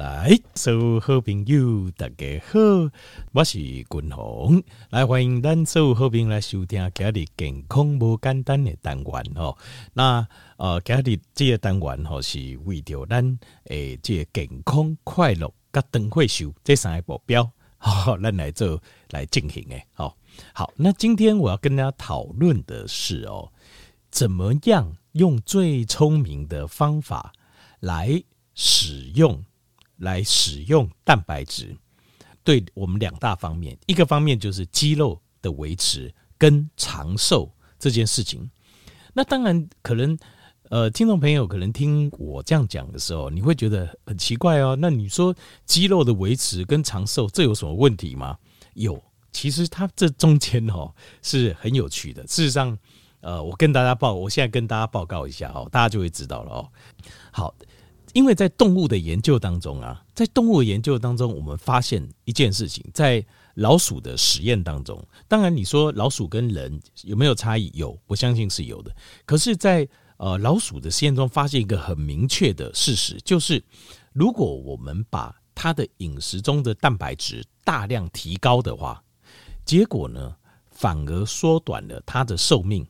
来，所有好朋友，大家好，我是君鸿，来欢迎咱所有好朋友来收听今日健康无简单的单元哦。那呃，今日这个单元吼是为着咱诶，这个健康快乐甲长岁寿这三个目标，好，咱来做来进行诶。好，好，那今天我要跟大家讨论的是哦，怎么样用最聪明的方法来使用。来使用蛋白质，对我们两大方面，一个方面就是肌肉的维持跟长寿这件事情。那当然可能，呃，听众朋友可能听我这样讲的时候，你会觉得很奇怪哦。那你说肌肉的维持跟长寿，这有什么问题吗？有，其实它这中间哦是很有趣的。事实上，呃，我跟大家报，我现在跟大家报告一下哦，大家就会知道了哦。好。因为在动物的研究当中啊，在动物研究当中，我们发现一件事情，在老鼠的实验当中，当然你说老鼠跟人有没有差异？有，我相信是有的。可是在，在呃老鼠的实验中，发现一个很明确的事实，就是如果我们把它的饮食中的蛋白质大量提高的话，结果呢，反而缩短了它的寿命。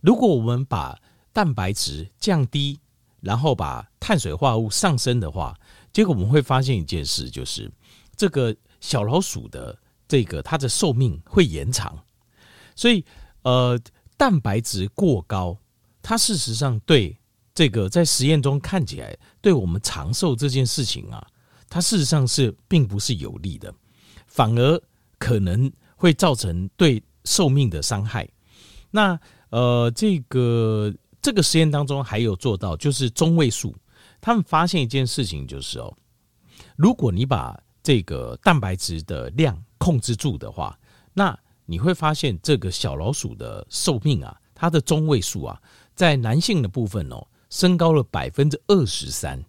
如果我们把蛋白质降低，然后把碳水化合物上升的话，结果我们会发现一件事，就是这个小老鼠的这个它的寿命会延长。所以，呃，蛋白质过高，它事实上对这个在实验中看起来对我们长寿这件事情啊，它事实上是并不是有利的，反而可能会造成对寿命的伤害。那呃，这个。这个实验当中还有做到，就是中位数。他们发现一件事情，就是哦，如果你把这个蛋白质的量控制住的话，那你会发现这个小老鼠的寿命啊，它的中位数啊，在男性的部分哦，升高了百分之二十三，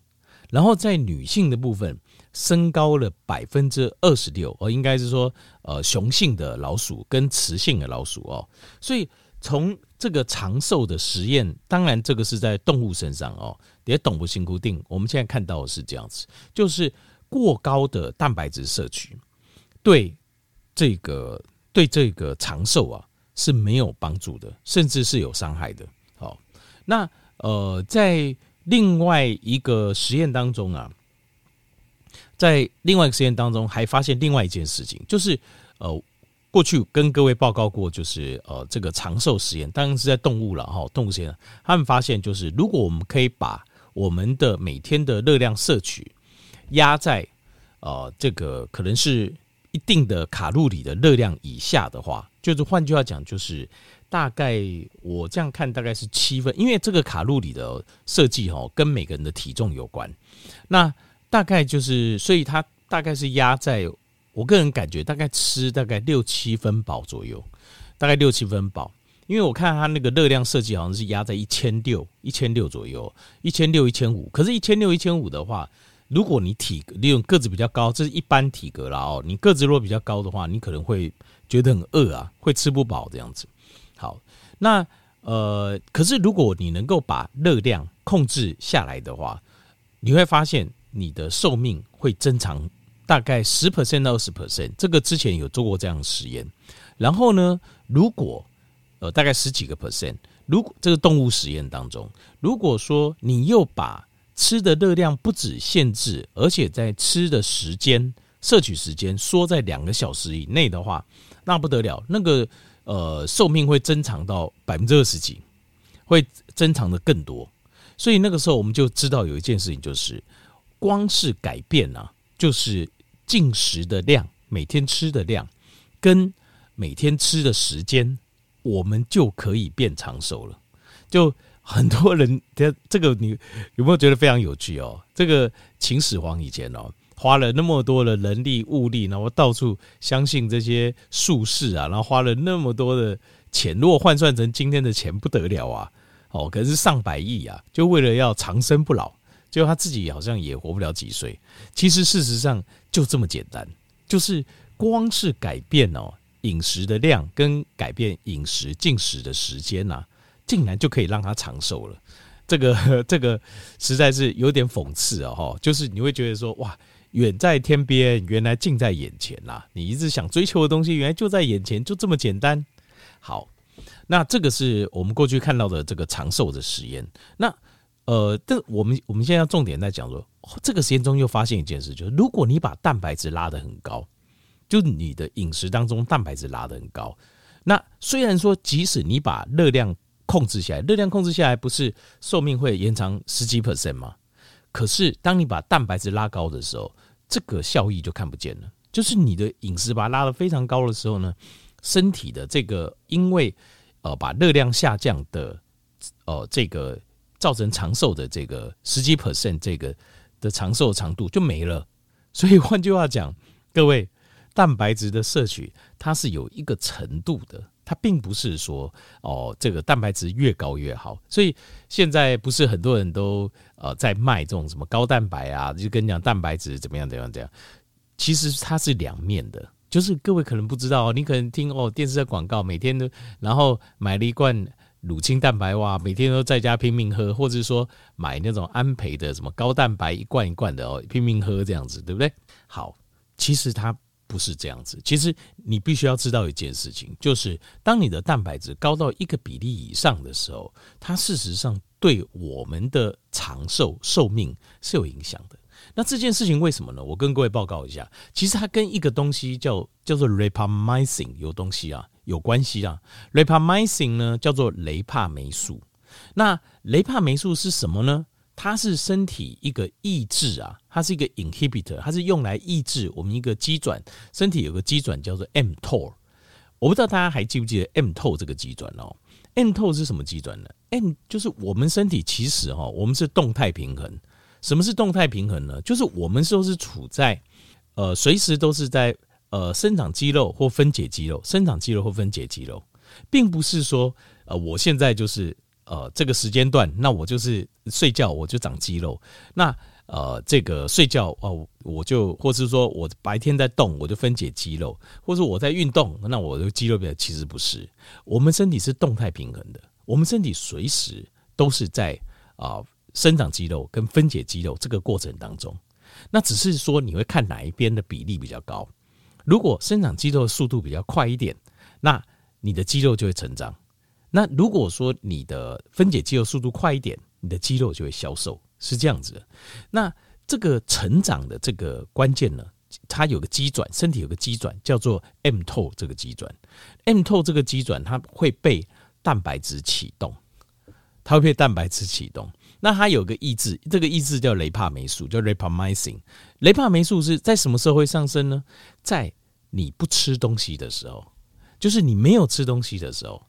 然后在女性的部分升高了百分之二十六。哦，应该是说，呃，雄性的老鼠跟雌性的老鼠哦，所以。从这个长寿的实验，当然这个是在动物身上哦，也懂不辛苦定。我们现在看到的是这样子，就是过高的蛋白质摄取对这个对这个长寿啊是没有帮助的，甚至是有伤害的。好，那呃，在另外一个实验当中啊，在另外一个实验当中还发现另外一件事情，就是呃。过去跟各位报告过，就是呃，这个长寿实验，当然是在动物了哈。动物实验，他们发现就是，如果我们可以把我们的每天的热量摄取压在呃这个可能是一定的卡路里的热量以下的话，就是换句话讲，就是大概我这样看，大概是七分，因为这个卡路里的设计哈，跟每个人的体重有关。那大概就是，所以它大概是压在。我个人感觉大概吃大概六七分饱左右，大概六七分饱，因为我看它那个热量设计好像是压在一千六一千六左右，一千六一千五。可是，一千六一千五的话，如果你体利用个子比较高，这是一般体格了哦。你个子如果比较高的话，你可能会觉得很饿啊，会吃不饱这样子。好，那呃，可是如果你能够把热量控制下来的话，你会发现你的寿命会增长。大概十 percent 到二十 percent，这个之前有做过这样的实验。然后呢，如果呃大概十几个 percent，如果这个动物实验当中，如果说你又把吃的热量不止限制，而且在吃的时间摄取时间缩在两个小时以内的话，那不得了，那个呃寿命会增长到百分之二十几，会增长的更多。所以那个时候我们就知道有一件事情，就是光是改变啊，就是。进食的量，每天吃的量，跟每天吃的时间，我们就可以变长寿了。就很多人，他这个你有没有觉得非常有趣哦？这个秦始皇以前哦，花了那么多的人力物力，然后到处相信这些术士啊，然后花了那么多的钱，如果换算成今天的钱，不得了啊！哦，可是上百亿啊，就为了要长生不老。就他自己好像也活不了几岁，其实事实上就这么简单，就是光是改变哦饮食的量跟改变饮食进食的时间呐，竟然就可以让他长寿了。这个 这个实在是有点讽刺哦，哈，就是你会觉得说，哇，远在天边，原来近在眼前呐！你一直想追求的东西，原来就在眼前，就这么简单。好，那这个是我们过去看到的这个长寿的实验。那呃，这我们我们现在要重点在讲说，这个实验中又发现一件事，就是如果你把蛋白质拉得很高，就你的饮食当中蛋白质拉得很高，那虽然说即使你把热量控制下来，热量控制下来不是寿命会延长十几 percent 吗？可是当你把蛋白质拉高的时候，这个效益就看不见了。就是你的饮食把它拉得非常高的时候呢，身体的这个因为呃把热量下降的呃这个。造成长寿的这个十几 percent 这个的长寿长度就没了，所以换句话讲，各位蛋白质的摄取它是有一个程度的，它并不是说哦这个蛋白质越高越好。所以现在不是很多人都呃在卖这种什么高蛋白啊，就跟你讲蛋白质怎么样怎么样怎样，其实它是两面的，就是各位可能不知道，你可能听哦电视的广告，每天都然后买了一罐。乳清蛋白哇，每天都在家拼命喝，或者说买那种安培的什么高蛋白一罐一罐的哦，拼命喝这样子，对不对？好，其实它不是这样子。其实你必须要知道一件事情，就是当你的蛋白质高到一个比例以上的时候，它事实上对我们的长寿寿命是有影响的。那这件事情为什么呢？我跟各位报告一下，其实它跟一个东西叫叫做 rapamycin 有东西啊。有关系啊，rapamycin 呢叫做雷帕霉素。那雷帕霉素是什么呢？它是身体一个抑制啊，它是一个 inhibitor，它是用来抑制我们一个基转。身体有个基转叫做 mTOR，我不知道大家还记不记得 mTOR 这个基转哦？mTOR 是什么基转呢？m 就是我们身体其实哈，我们是动态平衡。什么是动态平衡呢？就是我们都是处在呃，随时都是在。呃，生长肌肉或分解肌肉，生长肌肉或分解肌肉，并不是说，呃，我现在就是呃这个时间段，那我就是睡觉我就长肌肉，那呃这个睡觉哦、我就或是说我白天在动，我就分解肌肉，或者我在运动，那我的肌肉变，其实不是，我们身体是动态平衡的，我们身体随时都是在啊、生长肌肉跟分解肌肉这个过程当中，那只是说你会看哪一边的比例比较高。如果生长肌肉的速度比较快一点，那你的肌肉就会成长。那如果说你的分解肌肉速度快一点，你的肌肉就会消瘦，是这样子的。那这个成长的这个关键呢，它有个机转，身体有个机转叫做 M t o 这个机转。，M t o 这个机转它会被蛋白质启动，它会被蛋白质启动。那它有个抑制，这个抑制叫雷帕霉素，叫 rapamycin。雷帕霉素是在什么时候会上升呢？在你不吃东西的时候，就是你没有吃东西的时候，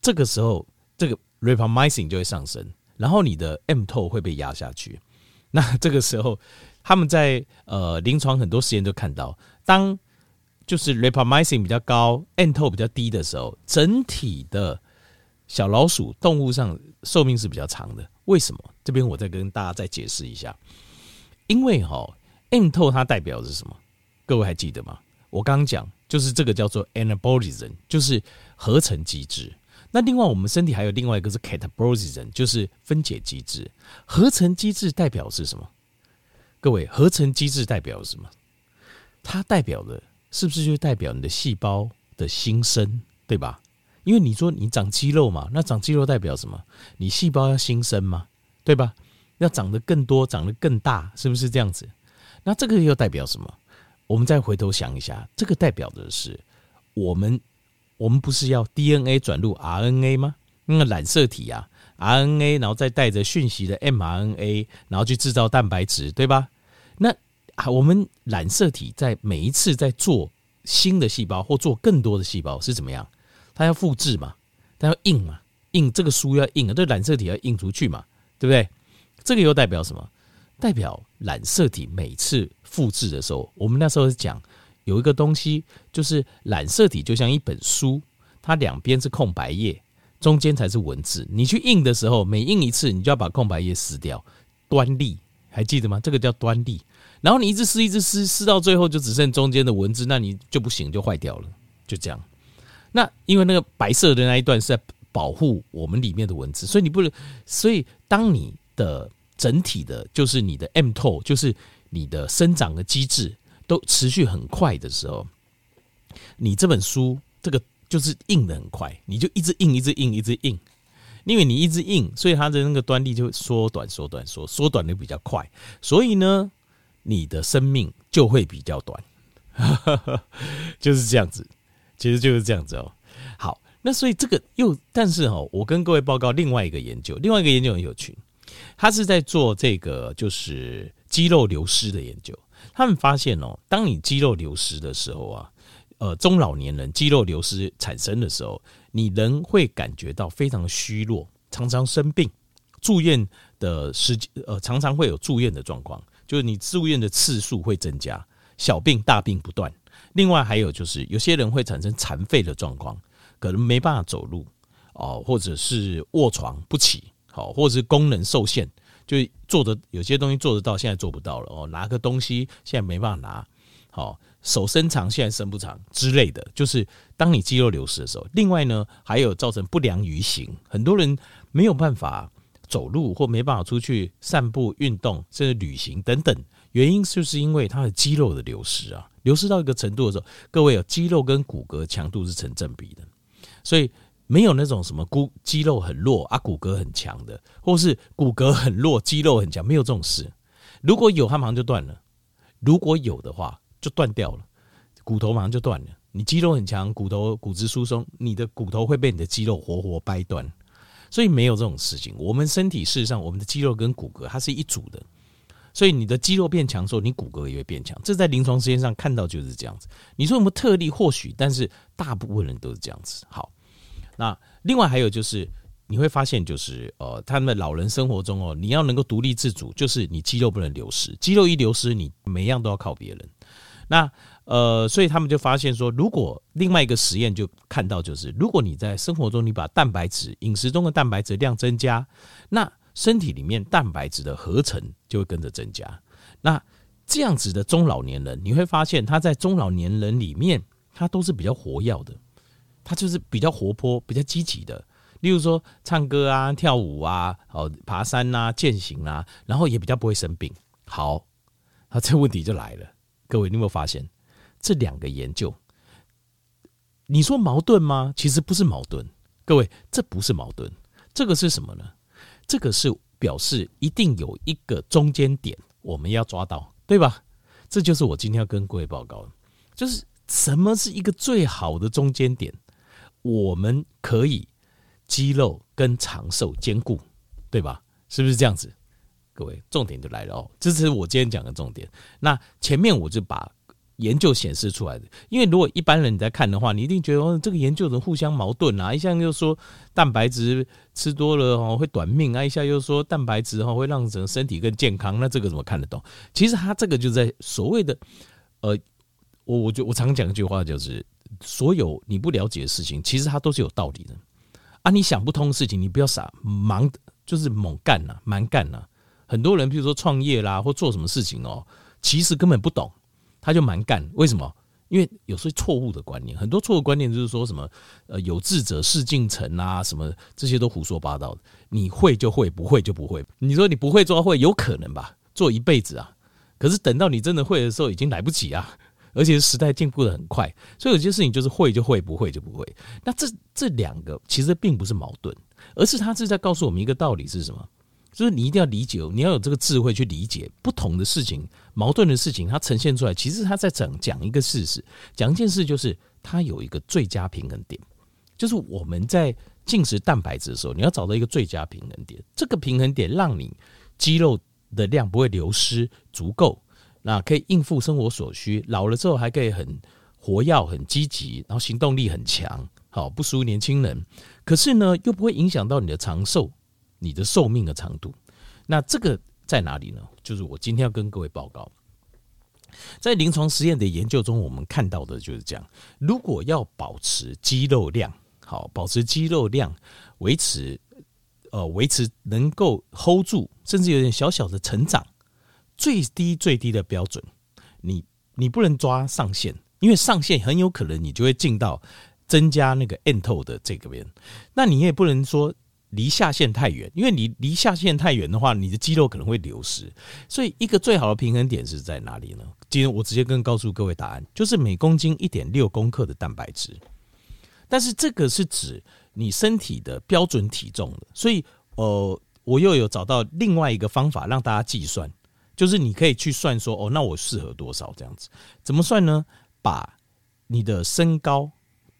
这个时候这个 rapamycin 就会上升，然后你的 M 透会被压下去。那这个时候，他们在呃临床很多实验都看到，当就是 rapamycin 比较高，M 透比较低的时候，整体的小老鼠动物上寿命是比较长的。为什么？这边我再跟大家再解释一下，因为哈，mto 它代表的是什么？各位还记得吗？我刚刚讲就是这个叫做 anabolism，就是合成机制。那另外我们身体还有另外一个是 catabolism，就是分解机制。合成机制代表是什么？各位，合成机制代表什么？它代表的是不是就代表你的细胞的新生，对吧？因为你说你长肌肉嘛，那长肌肉代表什么？你细胞要新生嘛，对吧？要长得更多，长得更大，是不是这样子？那这个又代表什么？我们再回头想一下，这个代表的是我们，我们不是要 DNA 转入 RNA 吗？那个染色体啊，RNA，然后再带着讯息的 mRNA，然后去制造蛋白质，对吧？那我们染色体在每一次在做新的细胞或做更多的细胞是怎么样？它要复制嘛，它要印嘛，印这个书要印啊，这染色体要印出去嘛，对不对？这个又代表什么？代表染色体每次复制的时候，我们那时候讲有一个东西，就是染色体就像一本书，它两边是空白页，中间才是文字。你去印的时候，每印一次，你就要把空白页撕掉，端粒，还记得吗？这个叫端粒。然后你一直撕，一直撕，撕到最后就只剩中间的文字，那你就不行，就坏掉了，就这样。那因为那个白色的那一段是在保护我们里面的文字，所以你不能，所以当你的整体的，就是你的 M t o 就是你的生长的机制都持续很快的时候，你这本书这个就是硬的很快，你就一直硬，一直硬，一直硬，因为你一直硬，所以它的那个端粒就缩短、缩短、缩缩短的比较快，所以呢，你的生命就会比较短，就是这样子，其实就是这样子哦。好。那所以这个又，但是哈，我跟各位报告另外一个研究，另外一个研究很有趣，他是在做这个就是肌肉流失的研究。他们发现哦，当你肌肉流失的时候啊，呃，中老年人肌肉流失产生的时候，你人会感觉到非常虚弱，常常生病，住院的时间呃，常常会有住院的状况，就是你住院的次数会增加，小病大病不断。另外还有就是有些人会产生残废的状况。可能没办法走路哦，或者是卧床不起，好，或者是功能受限，就做的有些东西做得到，现在做不到了哦。拿个东西现在没办法拿，好，手伸长现在伸不长之类的，就是当你肌肉流失的时候。另外呢，还有造成不良于行，很多人没有办法走路或没办法出去散步、运动，甚至旅行等等，原因就是因为他的肌肉的流失啊，流失到一个程度的时候，各位有肌肉跟骨骼强度是成正比的。所以没有那种什么骨肌肉很弱啊，骨骼很强的，或是骨骼很弱，肌肉很强，没有这种事。如果有，它马上就断了；如果有的话，就断掉了，骨头马上就断了。你肌肉很强，骨头骨质疏松，你的骨头会被你的肌肉活活掰断。所以没有这种事情。我们身体事实上，我们的肌肉跟骨骼它是一组的。所以你的肌肉变强之后，你骨骼也会变强。这在临床实验上看到就是这样子。你说有没有特例？或许，但是大部分人都是这样子。好，那另外还有就是你会发现，就是呃，他们老人生活中哦，你要能够独立自主，就是你肌肉不能流失。肌肉一流失，你每样都要靠别人。那呃，所以他们就发现说，如果另外一个实验就看到，就是如果你在生活中你把蛋白质饮食中的蛋白质量增加，那身体里面蛋白质的合成就会跟着增加。那这样子的中老年人，你会发现他在中老年人里面，他都是比较活跃的，他就是比较活泼、比较积极的。例如说唱歌啊、跳舞啊、哦爬山啊、健行啊，然后也比较不会生病。好，那这问题就来了，各位，你有没有发现这两个研究？你说矛盾吗？其实不是矛盾，各位，这不是矛盾，这个是什么呢？这个是表示一定有一个中间点，我们要抓到，对吧？这就是我今天要跟各位报告的，就是什么是一个最好的中间点，我们可以肌肉跟长寿兼顾，对吧？是不是这样子？各位，重点就来了哦，这是我今天讲的重点。那前面我就把。研究显示出来的，因为如果一般人你在看的话，你一定觉得哦，这个研究怎么互相矛盾啊？一下又说蛋白质吃多了哦会短命啊，一下又说蛋白质哈会让整个身体更健康，那这个怎么看得懂？其实他这个就在所谓的呃，我我就我常讲一句话，就是所有你不了解的事情，其实它都是有道理的啊。你想不通的事情，你不要傻忙，就是猛干呐，蛮干呐。很多人比如说创业啦，或做什么事情哦，其实根本不懂。他就蛮干，为什么？因为有时候错误的观念，很多错误观念就是说什么呃有志者事竟成啊，什么这些都胡说八道的。你会就会，不会就不会。你说你不会做会，有可能吧？做一辈子啊，可是等到你真的会的时候，已经来不及啊！而且时代进步的很快，所以有些事情就是会就会，不会就不会。那这这两个其实并不是矛盾，而是他是在告诉我们一个道理是什么？就是你一定要理解，你要有这个智慧去理解不同的事情、矛盾的事情，它呈现出来，其实它在讲讲一个事实，讲一件事，就是它有一个最佳平衡点，就是我们在进食蛋白质的时候，你要找到一个最佳平衡点，这个平衡点让你肌肉的量不会流失，足够，那可以应付生活所需，老了之后还可以很活跃、很积极，然后行动力很强，好，不输年轻人，可是呢，又不会影响到你的长寿。你的寿命的长度，那这个在哪里呢？就是我今天要跟各位报告，在临床实验的研究中，我们看到的就是这样：如果要保持肌肉量，好，保持肌肉量，维持，呃，维持能够 hold 住，甚至有点小小的成长，最低最低的标准，你你不能抓上限，因为上限很有可能你就会进到增加那个 mTOR 的这个边。那你也不能说离下限太远，因为你离下限太远的话，你的肌肉可能会流失。所以一个最好的平衡点是在哪里呢？今天我直接跟告诉各位答案，就是每公斤一点六公克的蛋白质。但是这个是指你身体的标准体重的，所以呃，我又有找到另外一个方法让大家计算，就是你可以去算说哦，那我适合多少这样子？怎么算呢？把你的身高，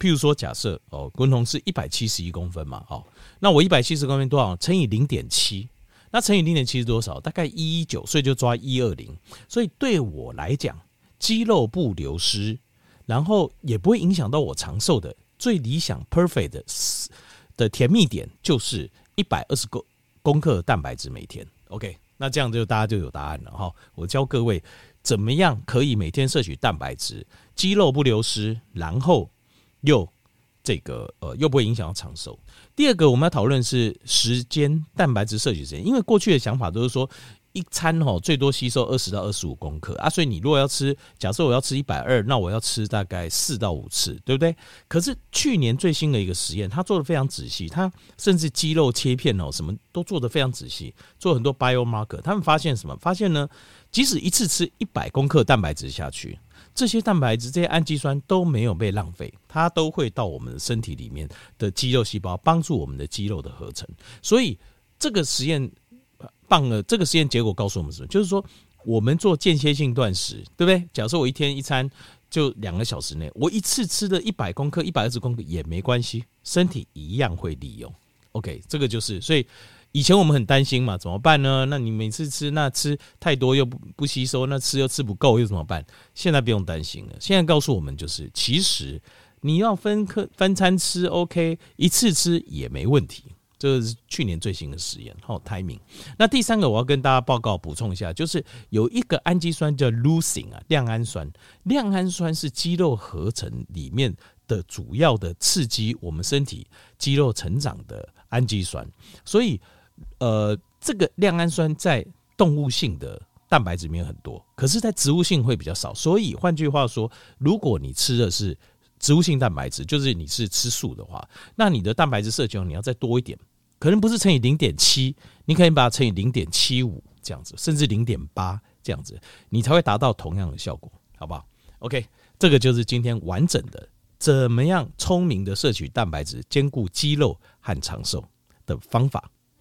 譬如说假设哦，文宏是一百七十一公分嘛，哦，那我一百七十公分多少乘以零点七？那乘以零点七是多少？大概一一九，所以就抓一二零。所以对我来讲，肌肉不流失，然后也不会影响到我长寿的最理想 perfect 的的甜蜜点，就是一百二十公公克蛋白质每天。OK，那这样就大家就有答案了哈。我教各位怎么样可以每天摄取蛋白质，肌肉不流失，然后又。这个呃，又不会影响到长寿。第二个，我们要讨论是时间蛋白质摄取时间，因为过去的想法都是说一餐哦最多吸收二十到二十五公克啊，所以你如果要吃，假设我要吃一百二，那我要吃大概四到五次，对不对？可是去年最新的一个实验，他做的非常仔细，他甚至肌肉切片哦，什么都做的非常仔细，做很多 biomarker，他们发现什么？发现呢，即使一次吃一百公克蛋白质下去。这些蛋白质、这些氨基酸都没有被浪费，它都会到我们的身体里面的肌肉细胞，帮助我们的肌肉的合成。所以这个实验棒了。这个实验结果告诉我们什么？就是说，我们做间歇性断食，对不对？假设我一天一餐就两个小时内，我一次吃的一百公克、一百二十公克也没关系，身体一样会利用。OK，这个就是所以。以前我们很担心嘛，怎么办呢？那你每次吃，那吃太多又不不吸收，那吃又吃不够，又怎么办？现在不用担心了。现在告诉我们，就是其实你要分科分餐吃，OK，一次吃也没问题。这是去年最新的实验，好，timing。那第三个我要跟大家报告补充一下，就是有一个氨基酸叫 leucine 啊，亮氨酸。亮氨酸是肌肉合成里面的主要的刺激我们身体肌肉成长的氨基酸，所以。呃，这个亮氨酸在动物性的蛋白质里面很多，可是，在植物性会比较少。所以换句话说，如果你吃的是植物性蛋白质，就是你是吃素的话，那你的蛋白质摄取量你要再多一点，可能不是乘以零点七，你可以把它乘以零点七五这样子，甚至零点八这样子，你才会达到同样的效果，好不好？OK，这个就是今天完整的怎么样聪明的摄取蛋白质，兼顾肌肉和长寿的方法。